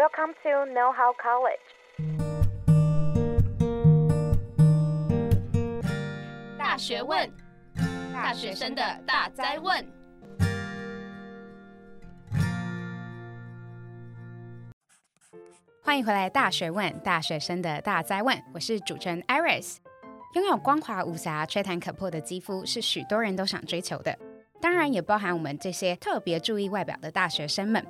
Welcome to Know How College。大学问，大学生的大哉问。欢迎回来，《大学问》大学生的大哉问。我是主持人 Iris。拥有光滑无瑕、吹弹可破的肌肤，是许多人都想追求的。当然，也包含我们这些特别注意外表的大学生们。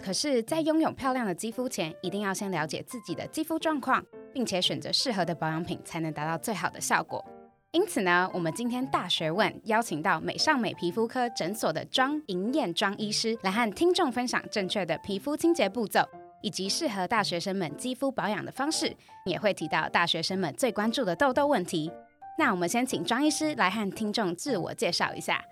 可是，在拥有漂亮的肌肤前，一定要先了解自己的肌肤状况，并且选择适合的保养品，才能达到最好的效果。因此呢，我们今天大学问邀请到美尚美皮肤科诊所的庄莹燕庄医师，来和听众分享正确的皮肤清洁步骤，以及适合大学生们肌肤保养的方式，也会提到大学生们最关注的痘痘问题。那我们先请庄医师来和听众自我介绍一下。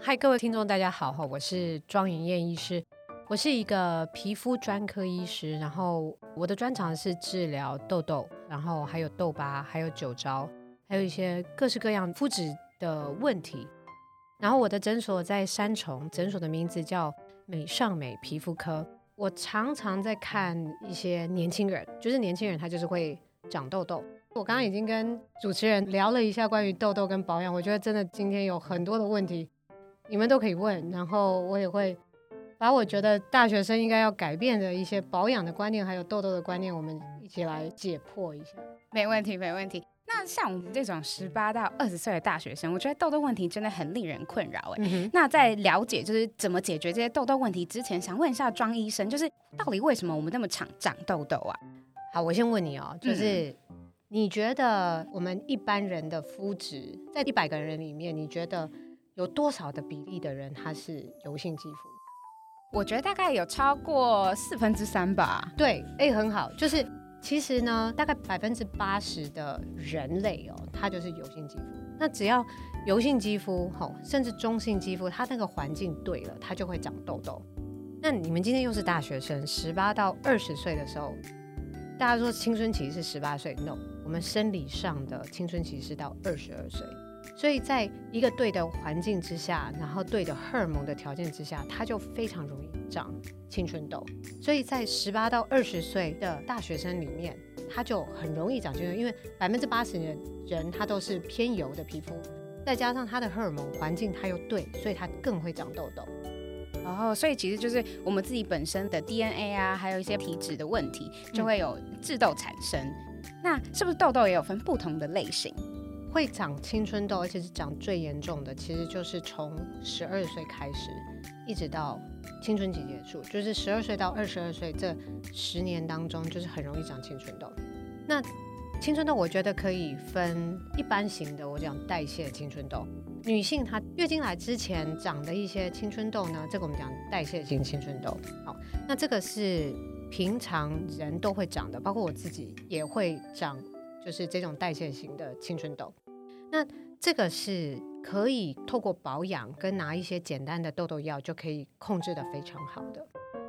嗨，各位听众，大家好，我是庄莹燕医师。我是一个皮肤专科医师，然后我的专长是治疗痘痘，然后还有痘疤，还有酒糟，还有一些各式各样肤质的问题。然后我的诊所在三重，诊所的名字叫美尚美皮肤科。我常常在看一些年轻人，就是年轻人他就是会长痘痘。我刚刚已经跟主持人聊了一下关于痘痘跟保养，我觉得真的今天有很多的问题，你们都可以问，然后我也会。把我觉得大学生应该要改变的一些保养的观念，还有痘痘的观念，我们一起来解破一下。没问题，没问题。那像我们这种十八到二十岁的大学生，我觉得痘痘问题真的很令人困扰哎。嗯、那在了解就是怎么解决这些痘痘问题之前，想问一下庄医生，就是到底为什么我们那么常长痘痘啊？好，我先问你哦，就是、嗯、你觉得我们一般人的肤质，在一百个人里面，你觉得有多少的比例的人他是油性肌肤？我觉得大概有超过四分之三吧。对，哎、很好。就是其实呢，大概百分之八十的人类哦，它就是油性肌肤。那只要油性肌肤，吼，甚至中性肌肤，它那个环境对了，它就会长痘痘。那你们今天又是大学生，十八到二十岁的时候，大家说青春期是十八岁，no，我们生理上的青春期是到二十二岁。所以，在一个对的环境之下，然后对的荷尔蒙的条件之下，它就非常容易长青春痘。所以在十八到二十岁的大学生里面，它就很容易长青春痘，因为百分之八十的人他都是偏油的皮肤，再加上他的荷尔蒙环境他又对，所以他更会长痘痘。然后，所以其实就是我们自己本身的 DNA 啊，还有一些皮脂的问题，就会有致痘产生。嗯、那是不是痘痘也有分不同的类型？会长青春痘，而且是长最严重的，其实就是从十二岁开始，一直到青春期结束，就是十二岁到二十二岁这十年当中，就是很容易长青春痘。那青春痘，我觉得可以分一般型的，我讲代谢青春痘，女性她月经来之前长的一些青春痘呢，这个我们讲代谢型青春痘。好，那这个是平常人都会长的，包括我自己也会长。就是这种代谢型的青春痘，那这个是可以透过保养跟拿一些简单的痘痘药就可以控制得非常好的。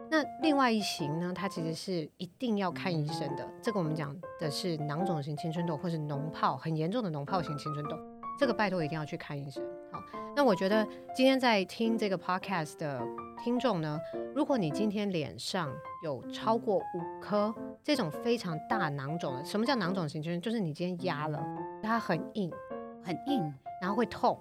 那另外一型呢，它其实是一定要看医生的。这个我们讲的是囊肿型青春痘，或是脓泡很严重的脓泡型青春痘，这个拜托一定要去看医生。好，那我觉得今天在听这个 podcast 的听众呢，如果你今天脸上有超过五颗这种非常大囊肿的，什么叫囊肿型青春？就是你今天压了，它很硬，很硬，然后会痛。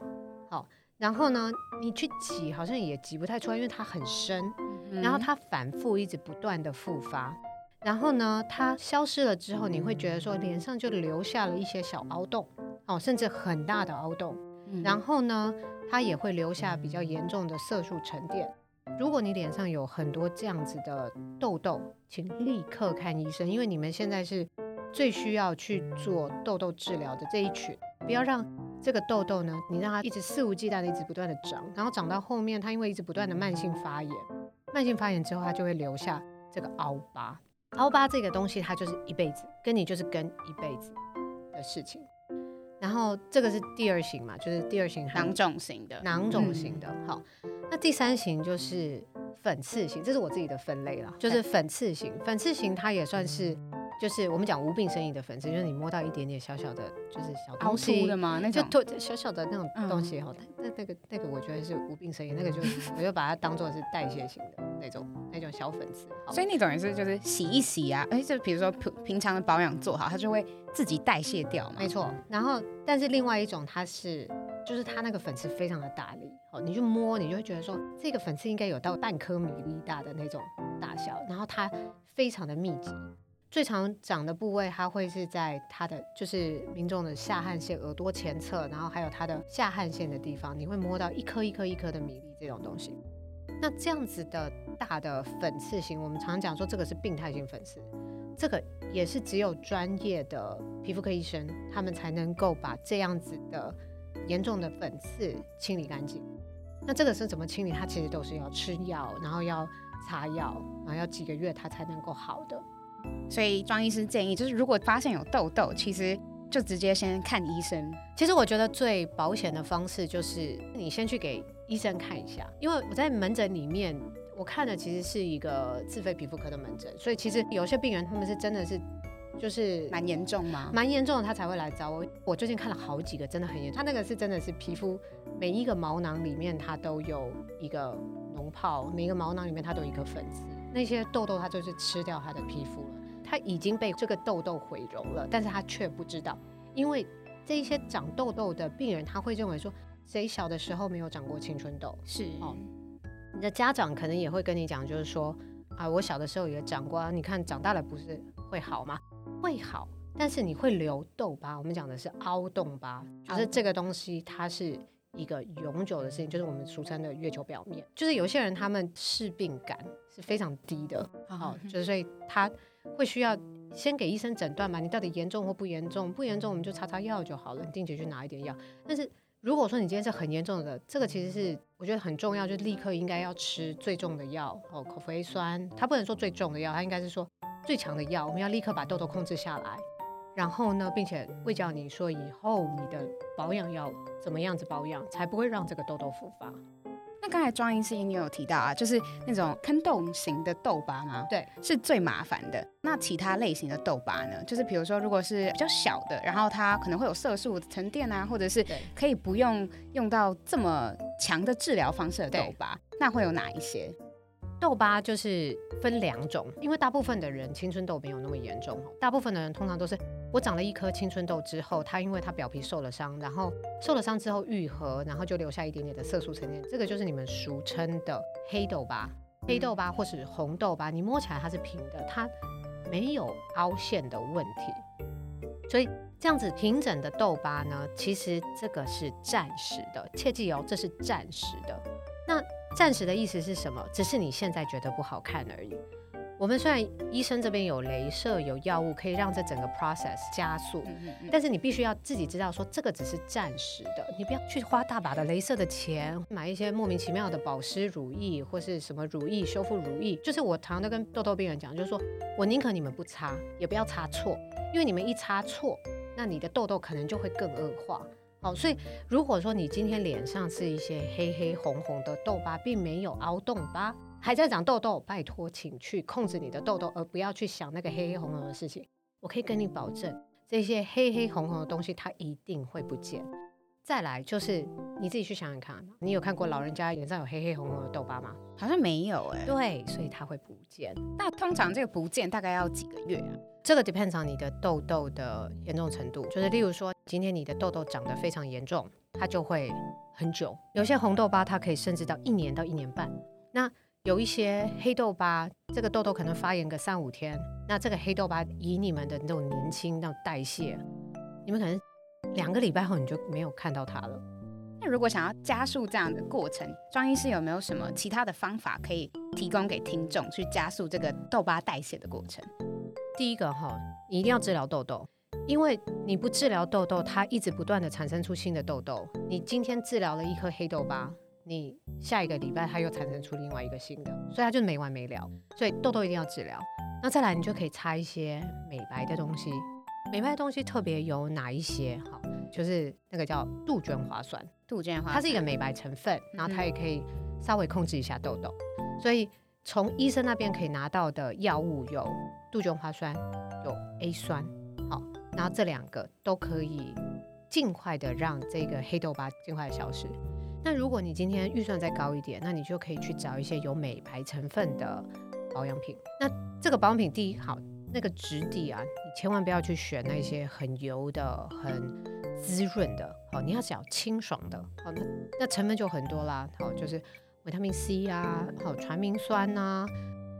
好，然后呢，你去挤好像也挤不太出来，因为它很深，然后它反复一直不断的复发，然后呢，它消失了之后，你会觉得说脸上就留下了一些小凹洞，哦，甚至很大的凹洞，然后呢，它也会留下比较严重的色素沉淀。如果你脸上有很多这样子的痘痘，请立刻看医生，因为你们现在是最需要去做痘痘治疗的这一群。不要让这个痘痘呢，你让它一直肆无忌惮的一直不断的长，然后长到后面，它因为一直不断的慢性发炎，慢性发炎之后，它就会留下这个凹疤。凹疤这个东西，它就是一辈子，跟你就是跟一辈子的事情。然后这个是第二型嘛，就是第二型囊肿型的，囊肿型的，好。那第三型就是粉刺型，这是我自己的分类了，就是粉刺型。粉刺型它也算是就是我们讲无病呻吟的粉刺，就是你摸到一点点小小的，就是小东西凹凸的嘛？那就小小的那种东西哈，那、嗯、那个那个我觉得是无病呻吟，那个就是 我就把它当做是代谢型的那种那种小粉刺。所以那种也是就是洗一洗啊，哎，就比如说平平常的保养做好，它就会自己代谢掉嘛。没错。然后，但是另外一种它是，就是它那个粉刺非常的大粒，哦，你就摸，你就会觉得说这个粉刺应该有到半颗米粒大的那种大小，然后它非常的密集。最常长的部位，它会是在它的就是民众的下汗腺、耳朵前侧，然后还有它的下汗腺的地方，你会摸到一颗一颗一颗的米粒这种东西。那这样子的大的粉刺型，我们常常讲说这个是病态性粉刺，这个也是只有专业的皮肤科医生他们才能够把这样子的严重的粉刺清理干净。那这个是怎么清理？它其实都是要吃药，然后要擦药，然后要几个月它才能够好的。所以庄医师建议，就是如果发现有痘痘，其实就直接先看医生。其实我觉得最保险的方式就是你先去给医生看一下，因为我在门诊里面，我看的其实是一个自费皮肤科的门诊，所以其实有些病人他们是真的是就是蛮严重嘛？蛮严重的，他才会来找我。我最近看了好几个，真的很严重。他那个是真的是皮肤每一个毛囊里面它都有一个脓泡，每一个毛囊里面它都有一颗粉刺。那些痘痘，它就是吃掉它的皮肤了，它已经被这个痘痘毁容了，但是它却不知道，因为这一些长痘痘的病人，他会认为说，谁小的时候没有长过青春痘？是哦，你的家长可能也会跟你讲，就是说，啊，我小的时候也长过啊，你看长大了不是会好吗？会好，但是你会留痘疤，我们讲的是凹洞疤，就是这个东西它是。一个永久的事情，就是我们俗称的月球表面，就是有些人他们是病感是非常低的，好，就是所以他会需要先给医生诊断嘛，你到底严重或不严重？不严重我们就擦擦药就好了，你定期去拿一点药。但是如果说你今天是很严重的，这个其实是我觉得很重要，就立刻应该要吃最重的药哦，口服 A 酸，它不能说最重的药，它应该是说最强的药，我们要立刻把痘痘控制下来。然后呢，并且会教你说以后你的保养要怎么样子保养，才不会让这个痘痘复发。那刚才庄医师你有提到啊，就是那种坑洞型的痘疤吗？对，是最麻烦的。那其他类型的痘疤呢？就是比如说，如果是比较小的，然后它可能会有色素沉淀啊，或者是可以不用用到这么强的治疗方式的痘疤，那会有哪一些？痘疤就是分两种，因为大部分的人青春痘没有那么严重，大部分的人通常都是我长了一颗青春痘之后，它因为它表皮受了伤，然后受了伤之后愈合，然后就留下一点点的色素沉淀，这个就是你们俗称的黑痘疤、黑痘疤或是红痘疤，你摸起来它是平的，它没有凹陷的问题，所以这样子平整的痘疤呢，其实这个是暂时的，切记哦，这是暂时的，那。暂时的意思是什么？只是你现在觉得不好看而已。我们虽然医生这边有镭射、有药物可以让这整个 process 加速，但是你必须要自己知道说这个只是暂时的。你不要去花大把的镭射的钱，买一些莫名其妙的保湿乳液或是什么乳液、修复乳液。就是我常常都跟痘痘病人讲，就是说我宁可你们不擦，也不要擦错，因为你们一擦错，那你的痘痘可能就会更恶化。好，所以如果说你今天脸上是一些黑黑红红的痘疤，并没有凹洞疤，还在长痘痘，拜托，请去控制你的痘痘，而不要去想那个黑黑红红的事情。我可以跟你保证，这些黑黑红红的东西它一定会不见。再来就是你自己去想想看，你有看过老人家脸上有黑黑红红的痘疤吗？好像没有哎、欸。对，所以它会不见。那通常这个不见大概要几个月啊？这个 depends on 你的痘痘的严重程度，就是例如说，今天你的痘痘长得非常严重，它就会很久。有些红痘疤它可以甚至到一年到一年半。那有一些黑痘疤，这个痘痘可能发炎个三五天，那这个黑痘疤以你们的那种年轻那种代谢，你们可能两个礼拜后你就没有看到它了。那如果想要加速这样的过程，庄医师有没有什么其他的方法可以提供给听众，去加速这个痘疤代谢的过程？第一个哈，你一定要治疗痘痘，因为你不治疗痘痘，它一直不断的产生出新的痘痘。你今天治疗了一颗黑痘疤，你下一个礼拜它又产生出另外一个新的，所以它就没完没了。所以痘痘一定要治疗。那再来，你就可以擦一些美白的东西。美白的东西特别有哪一些？哈，就是那个叫杜鹃花酸。杜鹃花，它是一个美白成分，然后它也可以稍微控制一下痘痘。所以从医生那边可以拿到的药物有杜鹃花酸，有 A 酸，好，然后这两个都可以尽快的让这个黑豆疤尽快的消失。那如果你今天预算再高一点，那你就可以去找一些有美白成分的保养品。那这个保养品第一好，那个质地啊，你千万不要去选那些很油的、很滋润的，好，你要找清爽的，好，那那成分就很多啦，好，就是。维他命 C 啊，好传明酸呐、啊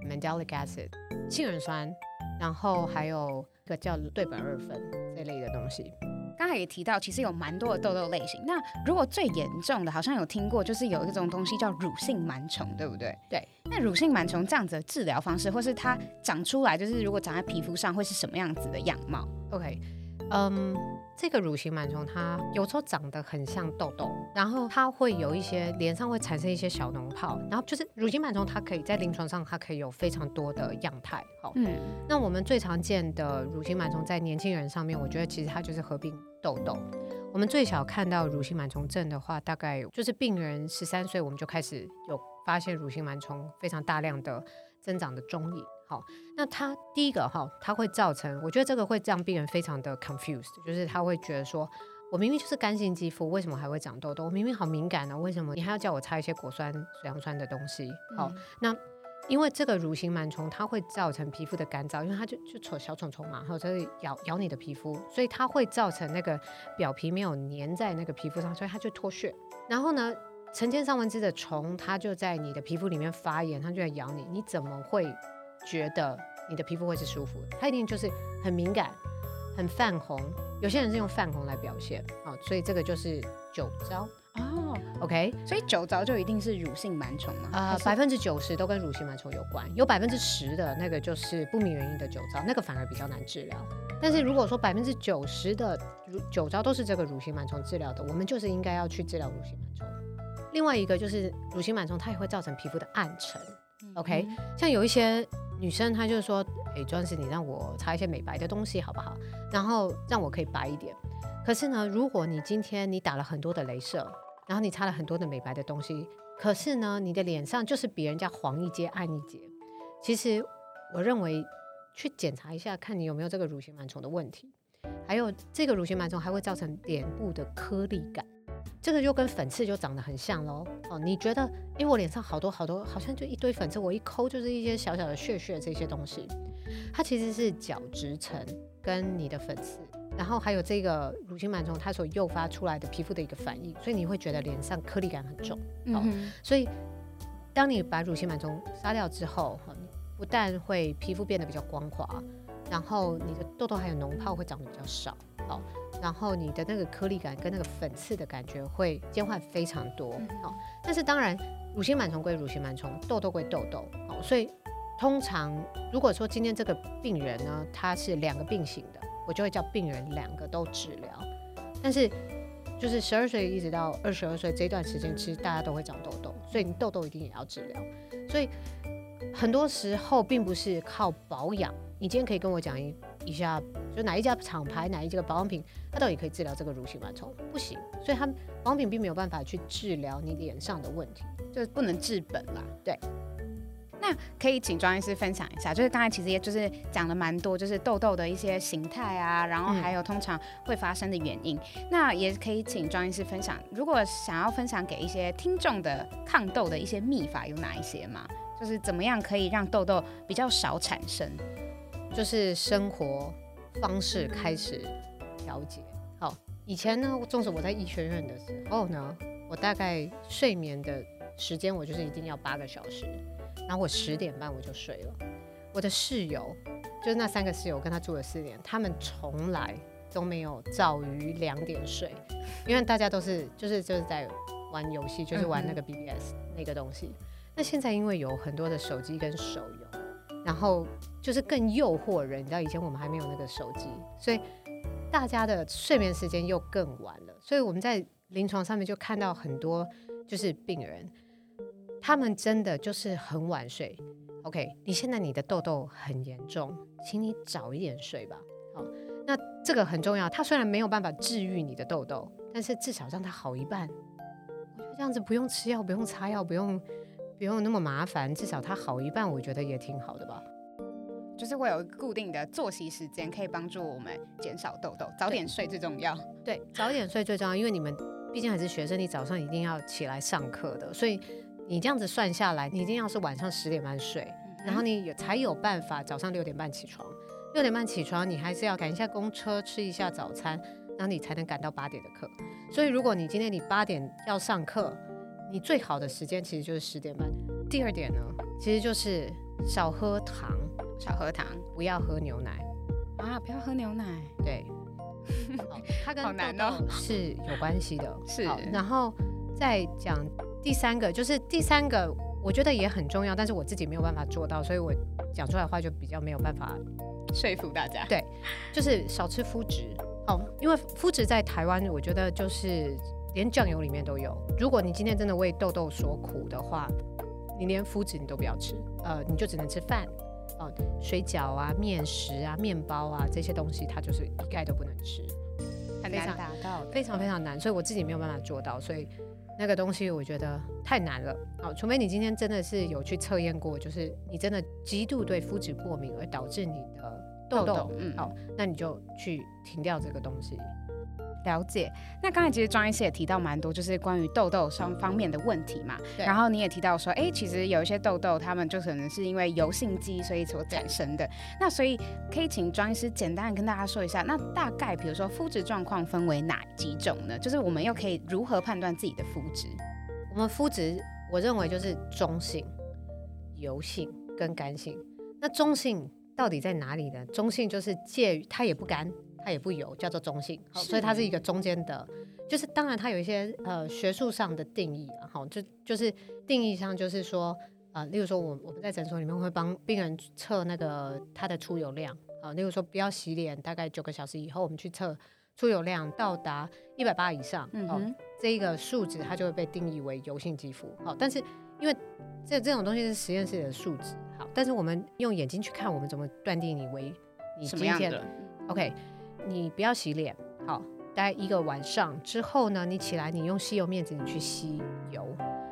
，mandelic acid，杏仁酸，然后还有一个叫对苯二酚这类的东西。刚才也提到，其实有蛮多的痘痘类型。那如果最严重的，好像有听过，就是有一种东西叫乳性螨虫，对不对？对。那乳性螨虫这样子的治疗方式，或是它长出来，就是如果长在皮肤上，会是什么样子的样貌？OK，嗯、um。这个乳型螨虫，它有时候长得很像痘痘，然后它会有一些脸上会产生一些小脓泡，然后就是乳型螨虫，它可以在临床上它可以有非常多的样态。好，嗯，那我们最常见的乳型螨虫在年轻人上面，我觉得其实它就是合并痘痘。我们最小看到乳型螨虫症的话，大概就是病人十三岁，我们就开始有发现乳型螨虫非常大量的增长的踪影。好，那它第一个哈，它会造成，我觉得这个会让病人非常的 confused，就是他会觉得说，我明明就是干性肌肤，为什么还会长痘痘？我明明好敏感呢、啊，为什么你还要叫我擦一些果酸、水杨酸的东西？好，嗯、那因为这个乳形螨虫，它会造成皮肤的干燥，因为它就就 छो 小虫虫嘛，然后它会咬咬你的皮肤，所以它会造成那个表皮没有粘在那个皮肤上，所以它就脱屑。然后呢，成千上万只的虫，它就在你的皮肤里面发炎，它就在咬你，你怎么会？觉得你的皮肤会是舒服的，它一定就是很敏感、很泛红。有些人是用泛红来表现，好，所以这个就是酒糟哦。OK，所以酒糟就一定是乳性螨虫吗？啊、呃，百分之九十都跟乳性螨虫有关，有百分之十的那个就是不明原因的酒糟，那个反而比较难治疗。但是如果说百分之九十的乳酒糟都是这个乳性螨虫治疗的，我们就是应该要去治疗乳性螨虫。另外一个就是乳性螨虫，它也会造成皮肤的暗沉。OK，像有一些。女生她就说：“哎，庄士，你让我擦一些美白的东西好不好？然后让我可以白一点。可是呢，如果你今天你打了很多的镭射，然后你擦了很多的美白的东西，可是呢，你的脸上就是比人家黄一阶暗一截。其实我认为去检查一下，看你有没有这个乳型螨虫的问题。还有这个乳型螨虫还会造成脸部的颗粒感。”这个就跟粉刺就长得很像喽哦，你觉得？因为我脸上好多好多，好像就一堆粉刺，我一抠就是一些小小的屑屑这些东西，它其实是角质层跟你的粉刺，然后还有这个乳清螨虫它所诱发出来的皮肤的一个反应，所以你会觉得脸上颗粒感很重。哦、嗯，所以当你把乳清螨虫杀掉之后，不但会皮肤变得比较光滑，然后你的痘痘还有脓泡会长得比较少。好。然后你的那个颗粒感跟那个粉刺的感觉会减缓非常多，好，但是当然，乳型螨虫归乳型螨虫，痘痘归痘痘，好，所以通常如果说今天这个病人呢，他是两个病型的，我就会叫病人两个都治疗。但是就是十二岁一直到二十二岁这段时间，其实大家都会长痘痘，所以你痘痘一定也要治疗。所以很多时候并不是靠保养，你今天可以跟我讲一一下。就哪一家厂牌，哪一家保养品，它到底可以治疗这个乳型螨虫？不行，所以它保养品并没有办法去治疗你脸上的问题，就是不能治本啦。对，那可以请庄医师分享一下，就是刚才其实也就是讲了蛮多，就是痘痘的一些形态啊，然后还有通常会发生的原因。嗯、那也可以请庄医师分享，如果想要分享给一些听众的抗痘的一些秘法有哪一些吗？就是怎么样可以让痘痘比较少产生？就是生活。方式开始调节。好，以前呢，纵使我在医学院的时候呢，我大概睡眠的时间我就是一定要八个小时，然后我十点半我就睡了。我的室友就是那三个室友，跟他住了四年，他们从来都没有早于两点睡，因为大家都是就是就是在玩游戏，就是玩那个 BBS 那个东西。那现在因为有很多的手机跟手游。然后就是更诱惑人，你知道以前我们还没有那个手机，所以大家的睡眠时间又更晚了。所以我们在临床上面就看到很多就是病人，他们真的就是很晚睡。OK，你现在你的痘痘很严重，请你早一点睡吧。好，那这个很重要。它虽然没有办法治愈你的痘痘，但是至少让它好一半。我觉得这样子不用吃药，不用擦药，不用。不用那么麻烦，至少它好一半，我觉得也挺好的吧。就是会有固定的作息时间，可以帮助我们减少痘痘。早点睡最重要。对，早点睡最重要，因为你们毕竟还是学生，你早上一定要起来上课的，所以你这样子算下来，你一定要是晚上十点半睡，嗯、然后你有才有办法早上六点半起床。六点半起床，你还是要赶一下公车，吃一下早餐，然后你才能赶到八点的课。所以如果你今天你八点要上课，你最好的时间其实就是十点半。第二点呢，其实就是少喝糖。少喝糖，不要喝牛奶啊！不要喝牛奶，对，它跟痘痘是有关系的。是，然后再讲第三个，就是第三个，我觉得也很重要，但是我自己没有办法做到，所以我讲出来的话就比较没有办法说服大家。对，就是少吃麸质。哦，因为麸质在台湾，我觉得就是连酱油里面都有。如果你今天真的为痘痘所苦的话，你连麸质你都不要吃，呃，你就只能吃饭。哦，水饺啊、面食啊、面包啊这些东西，它就是一概都不能吃，很难达到，非常非常难，所以我自己没有办法做到，所以那个东西我觉得太难了。好，除非你今天真的是有去测验过，就是你真的极度对麸质过敏而导致你的痘痘，嗯，好，那你就去停掉这个东西。了解，那刚才其实庄医师也提到蛮多，就是关于痘痘双方面的问题嘛。对然后你也提到说，哎、欸，其实有一些痘痘，他们就可能是因为油性肌所以所产生的。那所以可以请庄医师简单的跟大家说一下，那大概比如说肤质状况分为哪几种呢？就是我们又可以如何判断自己的肤质？我们肤质，我认为就是中性、油性跟干性。那中性到底在哪里呢？中性就是介于它也不干。它也不油，叫做中性，好，所以它是一个中间的，就是当然它有一些呃学术上的定义啊，好，就就是定义上就是说，呃，例如说我我们在诊所里面会帮病人测那个他的出油量，啊，例如说不要洗脸，大概九个小时以后我们去测出油量到达一百八以上，嗯哼，这一个数值它就会被定义为油性肌肤，好，但是因为这这种东西是实验室的数值，好，但是我们用眼睛去看，我们怎么断定你为你今天什么样的？OK。你不要洗脸，好，待一个晚上之后呢，你起来，你用吸油面纸，你去吸油，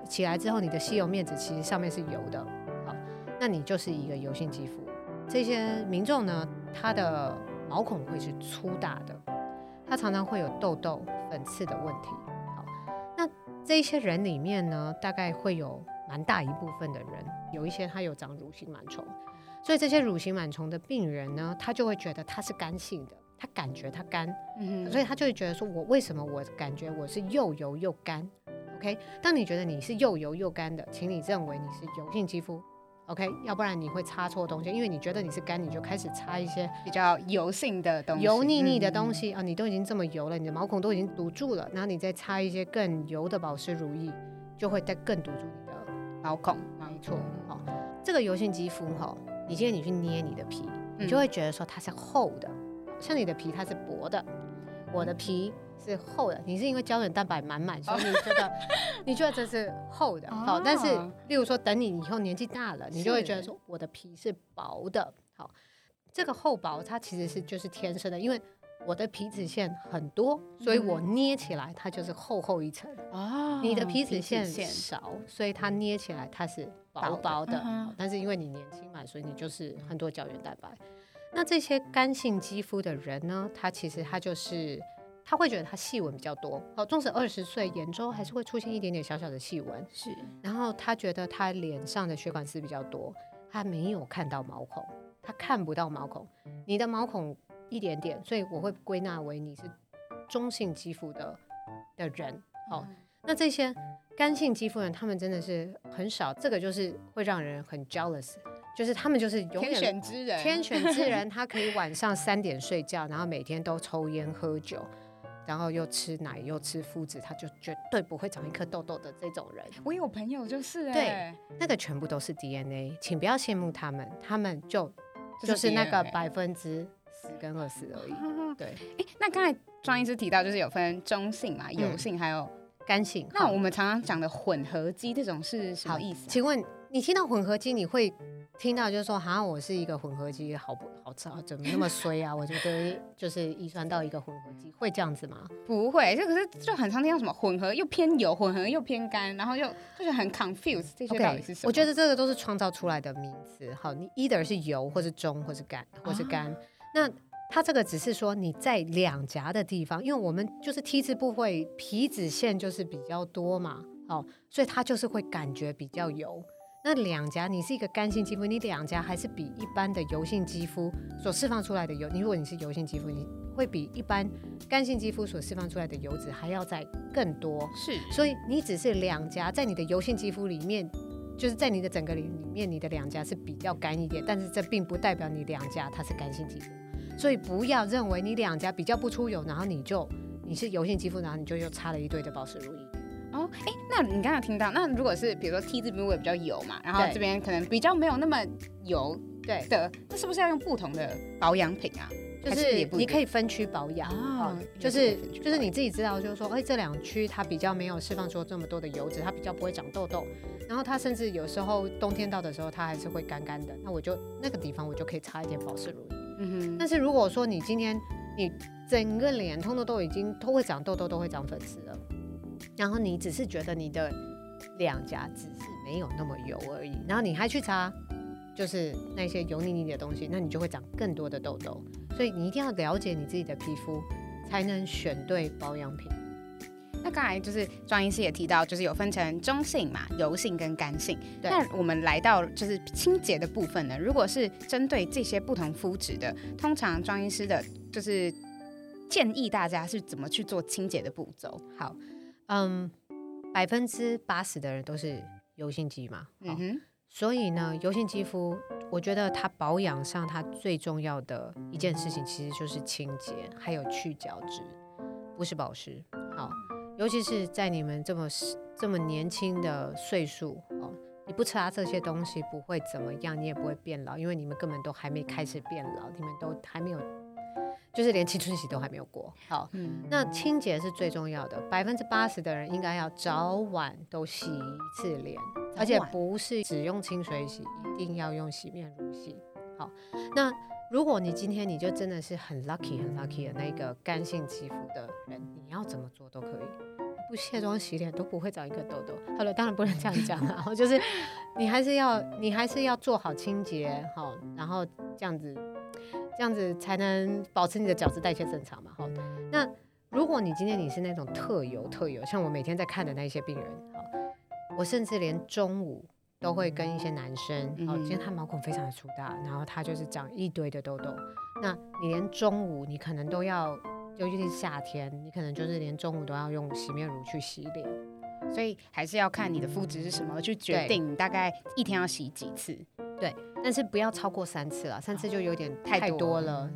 起来之后，你的吸油面纸其实上面是油的，好，那你就是一个油性肌肤。这些民众呢，他的毛孔会是粗大的，他常常会有痘痘、粉刺的问题。好，那这些人里面呢，大概会有蛮大一部分的人，有一些他有长乳型螨虫，所以这些乳型螨虫的病人呢，他就会觉得他是干性的。他感觉他干，嗯、所以他就会觉得说，我为什么我感觉我是又油又干？OK，当你觉得你是又油又干的，请你认为你是油性肌肤，OK，要不然你会擦错东西，因为你觉得你是干，你就开始擦一些比较油性的东西，油腻腻的东西、嗯、啊，你都已经这么油了，你的毛孔都已经堵住了，然后你再擦一些更油的保湿乳液，就会再更堵住你的毛孔。没错，哦，这个油性肌肤哈，你今天你去捏你的皮，你就会觉得说它是厚的。像你的皮它是薄的，我的皮是厚的。你是因为胶原蛋白满满，所以你觉得 你觉得这是厚的。好，但是例如说等你以后年纪大了，你就会觉得说我的皮是薄的。好，这个厚薄它其实是就是天生的，因为我的皮脂腺很多，所以我捏起来它就是厚厚一层。哦，你的皮脂腺少，所以它捏起来它是薄薄的。但是因为你年轻嘛，所以你就是很多胶原蛋白。那这些干性肌肤的人呢，他其实他就是他会觉得他细纹比较多，哦，纵使二十岁，眼周还是会出现一点点小小的细纹，是。然后他觉得他脸上的血管丝比较多，他没有看到毛孔，他看不到毛孔。你的毛孔一点点，所以我会归纳为你是中性肌肤的的人。好，那这些干性肌肤人，他们真的是很少，这个就是会让人很 jealous。就是他们就是永远天选之人，天选之人，他可以晚上三点睡觉，然后每天都抽烟喝酒，然后又吃奶又吃麸质，他就绝对不会长一颗痘痘的这种人。我有朋友就是，对，那个全部都是 DNA，请不要羡慕他们，他们就就是那个百分之十跟二十而已。对，哎，那刚才庄医师提到就是有分中性嘛，油性还有干性。那我们常常讲的混合肌这种是什么意思？请问你听到混合肌你会？听到就是说，好像我是一个混合肌，好不好？好怎么那么衰啊？我觉得就是遗传到一个混合肌，会这样子吗？不会，这可是就很常听到什么混合又偏油，混合又偏干，然后又就是很 confused 这些到底是什么？Okay, 我觉得这个都是创造出来的名词。好，你 either 是油，或是中，或是干，或是干。啊、那它这个只是说你在两颊的地方，因为我们就是 T 字部位皮脂腺就是比较多嘛，好，所以它就是会感觉比较油。那两颊，你是一个干性肌肤，你两颊还是比一般的油性肌肤所释放出来的油，你如果你是油性肌肤，你会比一般干性肌肤所释放出来的油脂还要再更多。是，所以你只是两颊在你的油性肌肤里面，就是在你的整个里里面，你的两颊是比较干一点，但是这并不代表你两颊它是干性肌肤。所以不要认为你两颊比较不出油，然后你就你是油性肌肤，然后你就又擦了一堆的保湿乳液。哦，哎，那你刚刚听到，那如果是比如说 T 字部位比较油嘛，然后这边可能比较没有那么油，对的，那是不是要用不同的保养品啊？就是你可以分区保养啊，就是就是你自己知道，就是说，哎，这两区它比较没有释放出这么多的油脂，它比较不会长痘痘，然后它甚至有时候冬天到的时候，它还是会干干的，那我就那个地方我就可以擦一点保湿乳液。嗯哼。但是如果说你今天你整个脸通通都已经都会长痘痘，都会长粉刺了。然后你只是觉得你的两颊只是没有那么油而已，然后你还去擦，就是那些油腻腻的东西，那你就会长更多的痘痘。所以你一定要了解你自己的皮肤，才能选对保养品。那刚才就是庄医师也提到，就是有分成中性嘛，油性跟干性。对。那我们来到就是清洁的部分呢，如果是针对这些不同肤质的，通常庄医师的就是建议大家是怎么去做清洁的步骤？好。嗯，百分之八十的人都是油性肌嘛，嗯哼，所以呢，油性肌肤，我觉得它保养上它最重要的一件事情，其实就是清洁，还有去角质，不是保湿。好，尤其是在你们这么这么年轻的岁数，哦，你不擦这些东西不会怎么样，你也不会变老，因为你们根本都还没开始变老，你们都还没有。就是连青春期都还没有过，好，嗯、那清洁是最重要的。百分之八十的人应该要早晚都洗一次脸，而且不是只用清水洗，一定要用洗面乳洗。好，那如果你今天你就真的是很 lucky 很 lucky 的那个干性肌肤的人，你要怎么做都可以，不卸妆洗脸都不会长一个痘痘。好了，当然不能这样讲了，然 后就是你还是要你还是要做好清洁，好，然后这样子。这样子才能保持你的角质代谢正常嘛？好，那如果你今天你是那种特油特油，像我每天在看的那些病人，好，我甚至连中午都会跟一些男生，好，今天他毛孔非常的粗大，然后他就是长一堆的痘痘，那你连中午你可能都要，尤其是夏天，你可能就是连中午都要用洗面乳去洗脸，所以还是要看你的肤质是什么去决定你大概一天要洗几次。对，但是不要超过三次了，三次就有点太多了。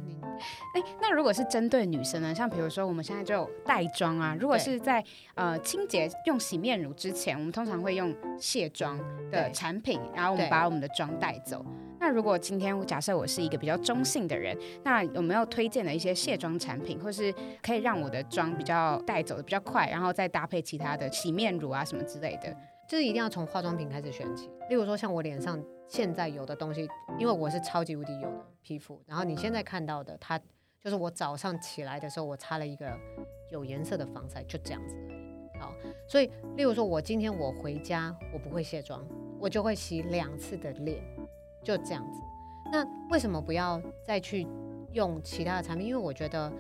哎、欸，那如果是针对女生呢？像比如说我们现在就有带妆啊，如果是在呃清洁用洗面乳之前，我们通常会用卸妆的产品，然后我们把我们的妆带走。那如果今天假设我是一个比较中性的人，那有没有推荐的一些卸妆产品，或是可以让我的妆比较带走的比较快，然后再搭配其他的洗面乳啊什么之类的？就是一定要从化妆品开始选起。例如说像我脸上。现在有的东西，因为我是超级无敌油的皮肤，然后你现在看到的，它就是我早上起来的时候，我擦了一个有颜色的防晒，就这样子而已。好，所以例如说，我今天我回家，我不会卸妆，我就会洗两次的脸，就这样子。那为什么不要再去用其他的产品？因为我觉得，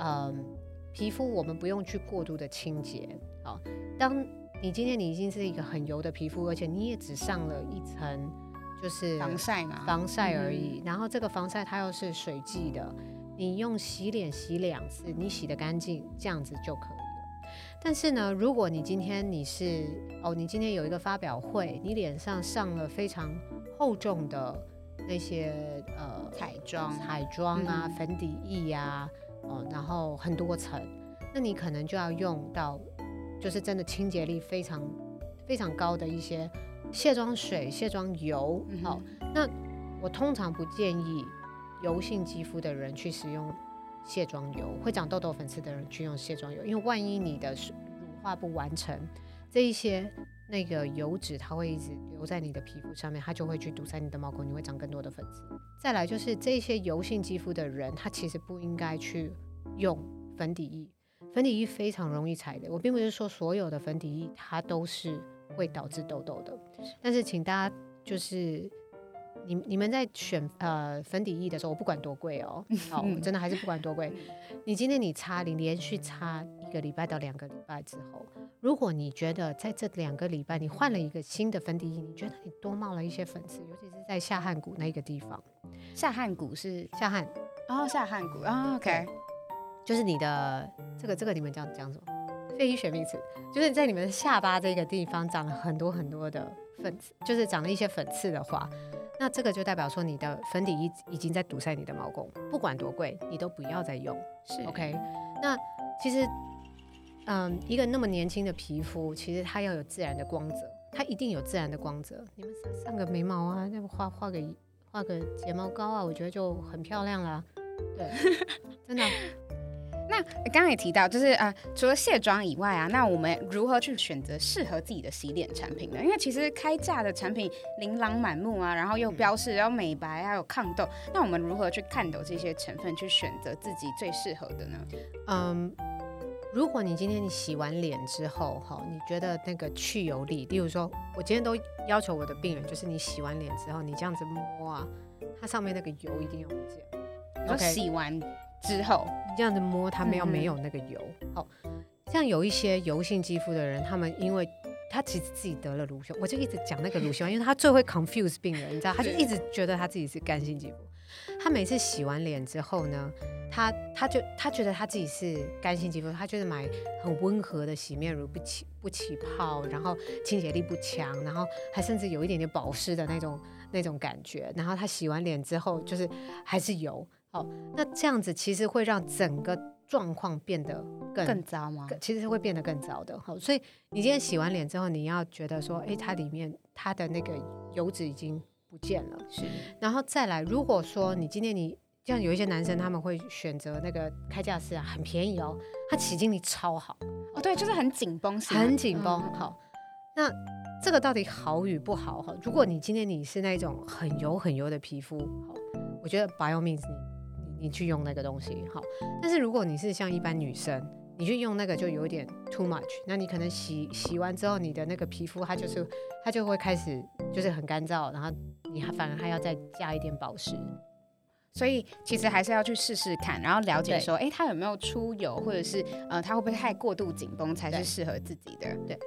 嗯、皮肤我们不用去过度的清洁。好，当你今天你已经是一个很油的皮肤，而且你也只上了一层。就是防晒嘛，防晒而已。嗯、然后这个防晒它又是水剂的，你用洗脸洗两次，你洗得干净，这样子就可以了。但是呢，如果你今天你是哦，你今天有一个发表会，你脸上上了非常厚重的那些呃彩妆、彩妆啊、嗯、粉底液呀、啊，哦，然后很多层，那你可能就要用到，就是真的清洁力非常非常高的一些。卸妆水、卸妆油，好，那我通常不建议油性肌肤的人去使用卸妆油，会长痘痘、粉刺的人去用卸妆油，因为万一你的乳化不完成，这一些那个油脂它会一直留在你的皮肤上面，它就会去堵塞你的毛孔，你会长更多的粉刺。再来就是这些油性肌肤的人，他其实不应该去用粉底液，粉底液非常容易踩雷。我并不是说所有的粉底液它都是会导致痘痘的，但是请大家就是。你你们在选呃粉底液的时候，我不管多贵哦，好，真的还是不管多贵。你今天你擦，你连续擦一个礼拜到两个礼拜之后，如果你觉得在这两个礼拜你换了一个新的粉底液，你觉得你多冒了一些粉刺，尤其是在下汗骨那个地方。下汗骨是下汗，哦，下汗骨啊，OK，就是你的这个这个你们讲讲什么？非医学名词，就是在你们下巴这个地方长了很多很多的粉刺，就是长了一些粉刺的话。那这个就代表说你的粉底液已经在堵塞你的毛孔，不管多贵，你都不要再用。是 OK。那其实，嗯，一个那么年轻的皮肤，其实它要有自然的光泽，它一定有自然的光泽。你们上个眉毛啊，那画画个画个睫毛膏啊，我觉得就很漂亮了。对，真的。那刚刚也提到，就是呃，除了卸妆以外啊，那我们如何去选择适合自己的洗脸产品呢？因为其实开价的产品琳琅满目啊，然后又标示然后美白还有抗痘，那我们如何去看懂这些成分，去选择自己最适合的呢？嗯，如果你今天你洗完脸之后，哈，你觉得那个去油力，例如说，我今天都要求我的病人，就是你洗完脸之后，你这样子摸啊，它上面那个油一定要不见。OK，洗完。之后，你这样子摸，它没有没有那个油。好、嗯，像有一些油性肌肤的人，他们因为他其实自己得了乳腺，我就一直讲那个乳腺，因为他最会 confuse 病人，你知道，他就一直觉得他自己是干性肌肤。他每次洗完脸之后呢，他他就他觉得他自己是干性肌肤，他就是买很温和的洗面乳，不起不起泡，然后清洁力不强，然后还甚至有一点点保湿的那种那种感觉。然后他洗完脸之后，就是还是油。好，那这样子其实会让整个状况变得更更糟吗？其实是会变得更糟的。好，所以你今天洗完脸之后，你要觉得说，哎，它里面它的那个油脂已经不见了。是，然后再来，如果说你今天你像有一些男生他们会选择那个开架式啊，很便宜哦，它起劲力超好。哦，对，就是很紧绷，很紧绷。好，那这个到底好与不好？哈，如果你今天你是那种很油很油的皮肤，好，我觉得你。你去用那个东西好，但是如果你是像一般女生，你去用那个就有点 too much。那你可能洗洗完之后，你的那个皮肤它就是它就会开始就是很干燥，然后你还反而还要再加一点保湿。所以其实还是要去试试看，然后了解说，哎，它有没有出油，或者是呃，它会不会太过度紧绷才是适合自己的？对。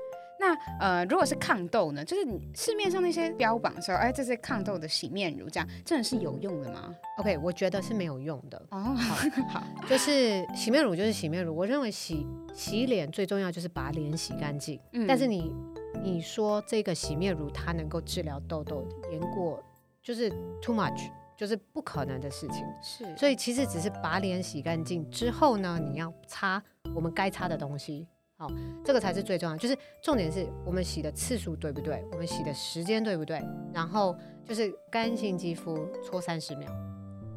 那呃，如果是抗痘呢？就是你市面上那些标榜说，哎，这是抗痘的洗面乳，这样真的是有用的吗？OK，我觉得是没有用的。哦，好，好，就是洗面乳就是洗面乳。我认为洗洗脸最重要就是把脸洗干净。嗯，但是你你说这个洗面乳它能够治疗痘痘，言过就是 too much，就是不可能的事情。是，所以其实只是把脸洗干净之后呢，你要擦我们该擦的东西。好，这个才是最重要，就是重点是我们洗的次数对不对？我们洗的时间对不对？然后就是干性肌肤搓三十秒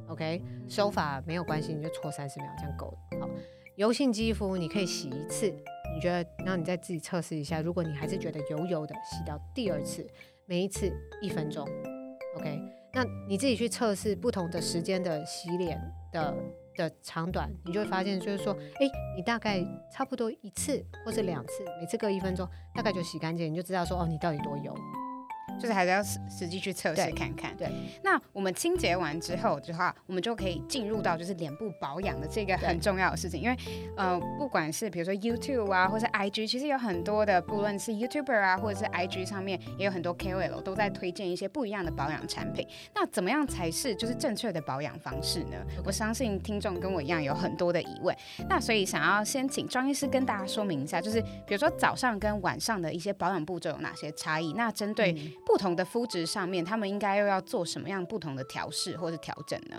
，OK，手法没有关系，你就搓三十秒，这样够了。好，油性肌肤你可以洗一次，你觉得，然后你再自己测试一下，如果你还是觉得油油的，洗到第二次，每一次一分钟，OK，那你自己去测试不同的时间的洗脸的。的长短，你就会发现，就是说，哎、你大概差不多一次或者两次，每次各一分钟，大概就洗干净，你就知道说，哦，你到底多油。就是还是要实实际去测试看看。对，那我们清洁完之后的话，我们就可以进入到就是脸部保养的这个很重要的事情。因为呃，不管是比如说 YouTube 啊，或是 IG，其实有很多的，不论是 YouTuber 啊，或者是 IG 上面也有很多 KOL 都在推荐一些不一样的保养产品。那怎么样才是就是正确的保养方式呢我相信听众跟我一样有很多的疑问。那所以想要先请庄医师跟大家说明一下，就是比如说早上跟晚上的一些保养步骤有哪些差异？那针对、嗯不同的肤质上面，他们应该又要做什么样不同的调试或者调整呢？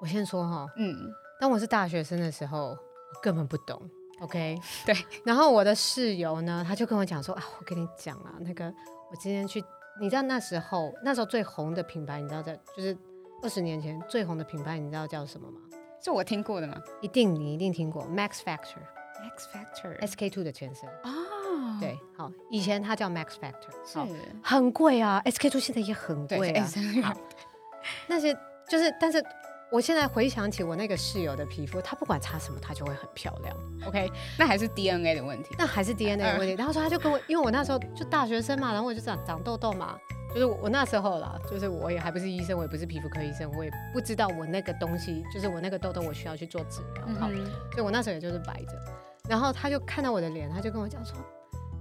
我先说哈，嗯，当我是大学生的时候，我根本不懂，OK，对。然后我的室友呢，他就跟我讲说啊，我跟你讲啊，那个我今天去，你知道那时候那时候最红的品牌，你知道在就是二十年前最红的品牌，你知道叫什么吗？是我听过的吗？一定你一定听过，Max Factor，Max Factor，SK two 的前身哦。对，好，以前它叫 Max Factor，是很贵啊，SK two 现在也很贵啊。那些就是，但是我现在回想起我那个室友的皮肤，她不管擦什么，她就会很漂亮。OK，那还是 DNA 的问题，那还是 DNA 的问题。然后说他就跟我，因为我那时候就大学生嘛，然后我就长长痘痘嘛。就是我那时候啦，就是我也还不是医生，我也不是皮肤科医生，我也不知道我那个东西，就是我那个痘痘，我需要去做治疗。好，嗯、所以我那时候也就是摆着。然后他就看到我的脸，他就跟我讲说：“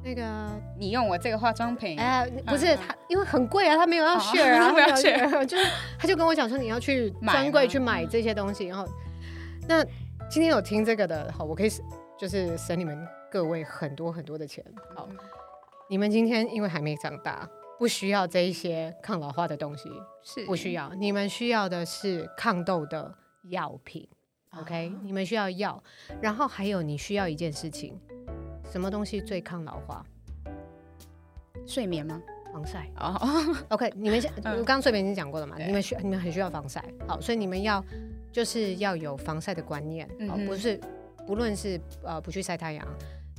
那个你用我这个化妆品？”哎、呃，不是他，因为很贵啊，他没有要 share 啊，没有 share，就是他就跟我讲说你要去专柜去买这些东西。然后，那今天有听这个的，好，我可以就是省你们各位很多很多的钱。好，你们今天因为还没长大。不需要这一些抗老化的东西，是不需要。你们需要的是抗痘的药品，OK？你们需要药，然后还有你需要一件事情，什么东西最抗老化？睡眠吗？防晒哦。OK，你们我刚刚睡眠已经讲过了嘛？你们需你们很需要防晒，好，所以你们要就是要有防晒的观念，好，不是不论是呃不去晒太阳。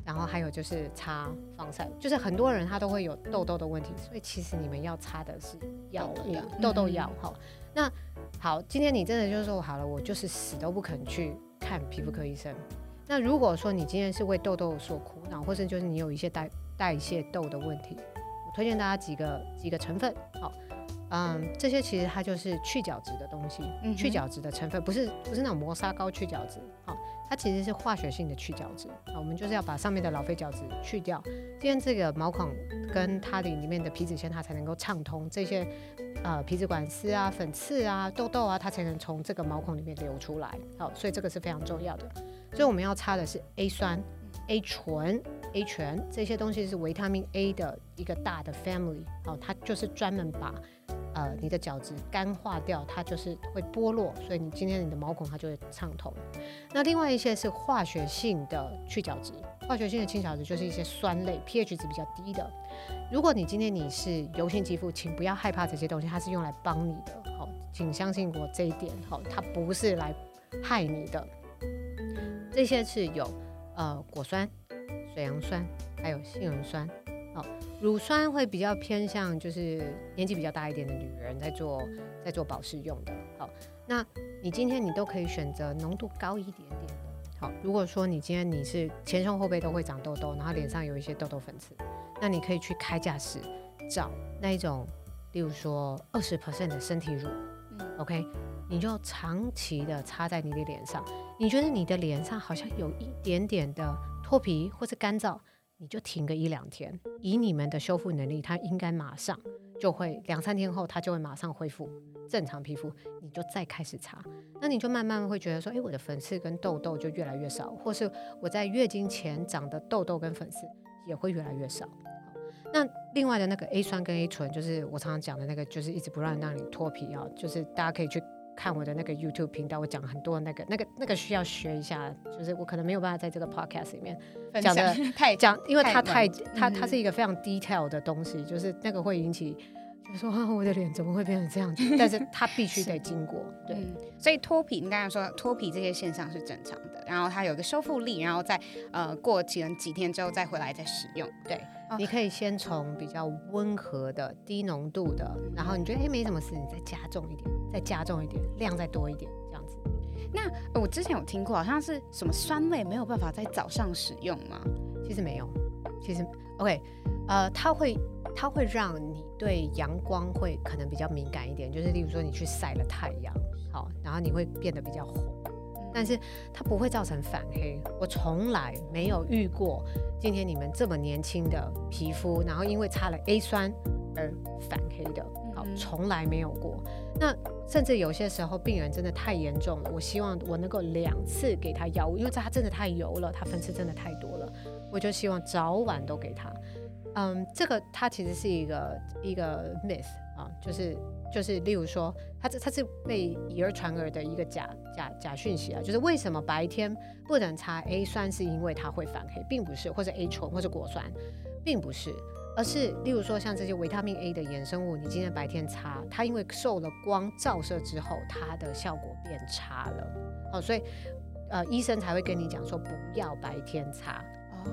然后还有就是擦防晒，就是很多人他都会有痘痘的问题，所以其实你们要擦的是药物，痘痘药。好，那好，今天你真的就是说好了，我就是死都不肯去看皮肤科医生。那如果说你今天是为痘痘所苦恼，或是就是你有一些代代谢痘的问题，我推荐大家几个几个成分。好，嗯，这些其实它就是去角质的东西，嗯、去角质的成分不是不是那种磨砂膏去角质，好。它其实是化学性的去角质，啊，我们就是要把上面的老废角质去掉，今天这个毛孔跟它的里面的皮脂腺，它才能够畅通这些，呃，皮脂管丝啊、粉刺啊、痘痘啊，它才能从这个毛孔里面流出来，好，所以这个是非常重要的。所以我们要擦的是 A 酸、A 醇、A 醛这些东西是维他命 A 的一个大的 family，好，它就是专门把。呃，你的角质干化掉，它就是会剥落，所以你今天你的毛孔它就会畅通。那另外一些是化学性的去角质，化学性的清角质就是一些酸类，pH 值比较低的。如果你今天你是油性肌肤，请不要害怕这些东西，它是用来帮你的，好，请相信我这一点，好，它不是来害你的。这些是有呃果酸、水杨酸，还有杏仁酸。乳酸会比较偏向就是年纪比较大一点的女人在做在做保湿用的。好，那你今天你都可以选择浓度高一点点的。好，如果说你今天你是前胸后背都会长痘痘，然后脸上有一些痘痘粉刺，那你可以去开架式找那一种，例如说二十 percent 的身体乳。嗯，OK，你就长期的擦在你的脸上，你觉得你的脸上好像有一点点的脱皮或是干燥。你就停个一两天，以你们的修复能力，它应该马上就会两三天后，它就会马上恢复正常皮肤。你就再开始擦，那你就慢慢会觉得说，诶，我的粉刺跟痘痘就越来越少，或是我在月经前长的痘痘跟粉刺也会越来越少。那另外的那个 A 酸跟 A 醇，就是我常常讲的那个，就是一直不让让你脱皮啊，就是大家可以去。看我的那个 YouTube 频道，我讲很多那个、那个、那个需要学一下，就是我可能没有办法在这个 Podcast 里面讲的太讲，因为它太它它是一个非常 detail 的东西，就是那个会引起，就说啊我的脸怎么会变成这样子？但是它必须得经过，对，所以脱皮，你刚才说脱皮这些现象是正常的，然后它有个修复力，然后再呃过几几天之后再回来再使用，对。你可以先从比较温和的、低浓度的，然后你觉得哎没什么事，你再加重一点，再加重一点，量再多一点，这样子。那我之前有听过，好像是什么酸类没有办法在早上使用吗？其实没有，其实 OK，呃，它会它会让你对阳光会可能比较敏感一点，就是例如说你去晒了太阳，好，然后你会变得比较红。但是它不会造成反黑，我从来没有遇过。今天你们这么年轻的皮肤，然后因为擦了 A 酸而反黑的，好，从来没有过。那甚至有些时候病人真的太严重了，我希望我能够两次给他药物，因为它真的太油了，它粉刺真的太多了，我就希望早晚都给他。嗯，这个它其实是一个一个 myth 啊，就是。就是，例如说，它这它是被以讹传讹的一个假假假讯息啊。就是为什么白天不能擦 A 酸，是因为它会反黑，并不是，或者 A 醇或者果酸，并不是，而是例如说像这些维他命 A 的衍生物，你今天白天擦，它因为受了光照射之后，它的效果变差了。哦、呃，所以呃，医生才会跟你讲说不要白天擦。哦，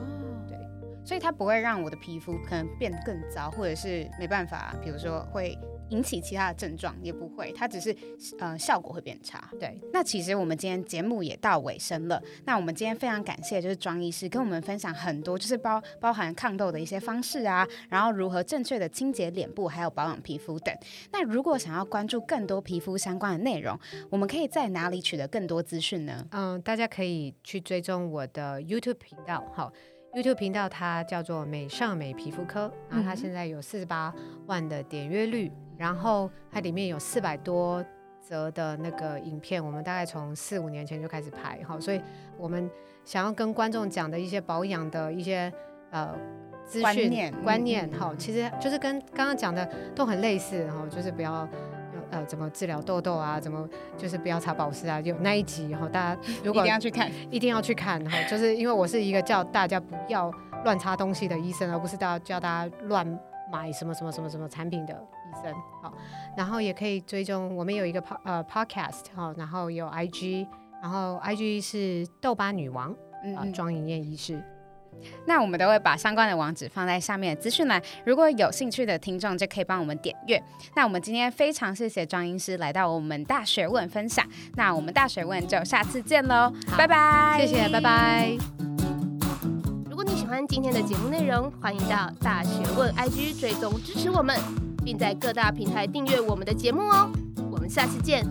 对，所以它不会让我的皮肤可能变得更糟，或者是没办法，比如说会。引起其他的症状也不会，它只是呃效果会变差。对，那其实我们今天节目也到尾声了。那我们今天非常感谢就是庄医师跟我们分享很多，就是包包含抗痘的一些方式啊，然后如何正确的清洁脸部，还有保养皮肤等。那如果想要关注更多皮肤相关的内容，我们可以在哪里取得更多资讯呢？嗯，大家可以去追踪我的 YouTube 频道，好。YouTube 频道它叫做美尚美皮肤科，然后它现在有四十八万的点阅率，然后它里面有四百多则的那个影片，我们大概从四五年前就开始拍，哈，所以我们想要跟观众讲的一些保养的一些呃资讯观念，观念，哈，其实就是跟刚刚讲的都很类似，哈，就是不要。呃，怎么治疗痘痘啊？怎么就是不要擦保湿啊？有那一集，然后大家 如果一定要去看，一定要去看。哈，就是因为我是一个叫大家不要乱擦东西的医生，而不是叫叫大家乱买什么什么什么什么产品的医生。好，然后也可以追踪我们有一个 pod 呃 podcast 哈，然后有 IG，然后 IG 是痘疤女王啊，庄营燕医师。那我们都会把相关的网址放在下面的资讯栏，如果有兴趣的听众就可以帮我们点阅。那我们今天非常谢谢庄医师来到我们大学问分享，那我们大学问就下次见喽，拜拜，谢谢，拜拜。如果你喜欢今天的节目内容，欢迎到大学问 IG 追踪支持我们，并在各大平台订阅我们的节目哦。我们下次见。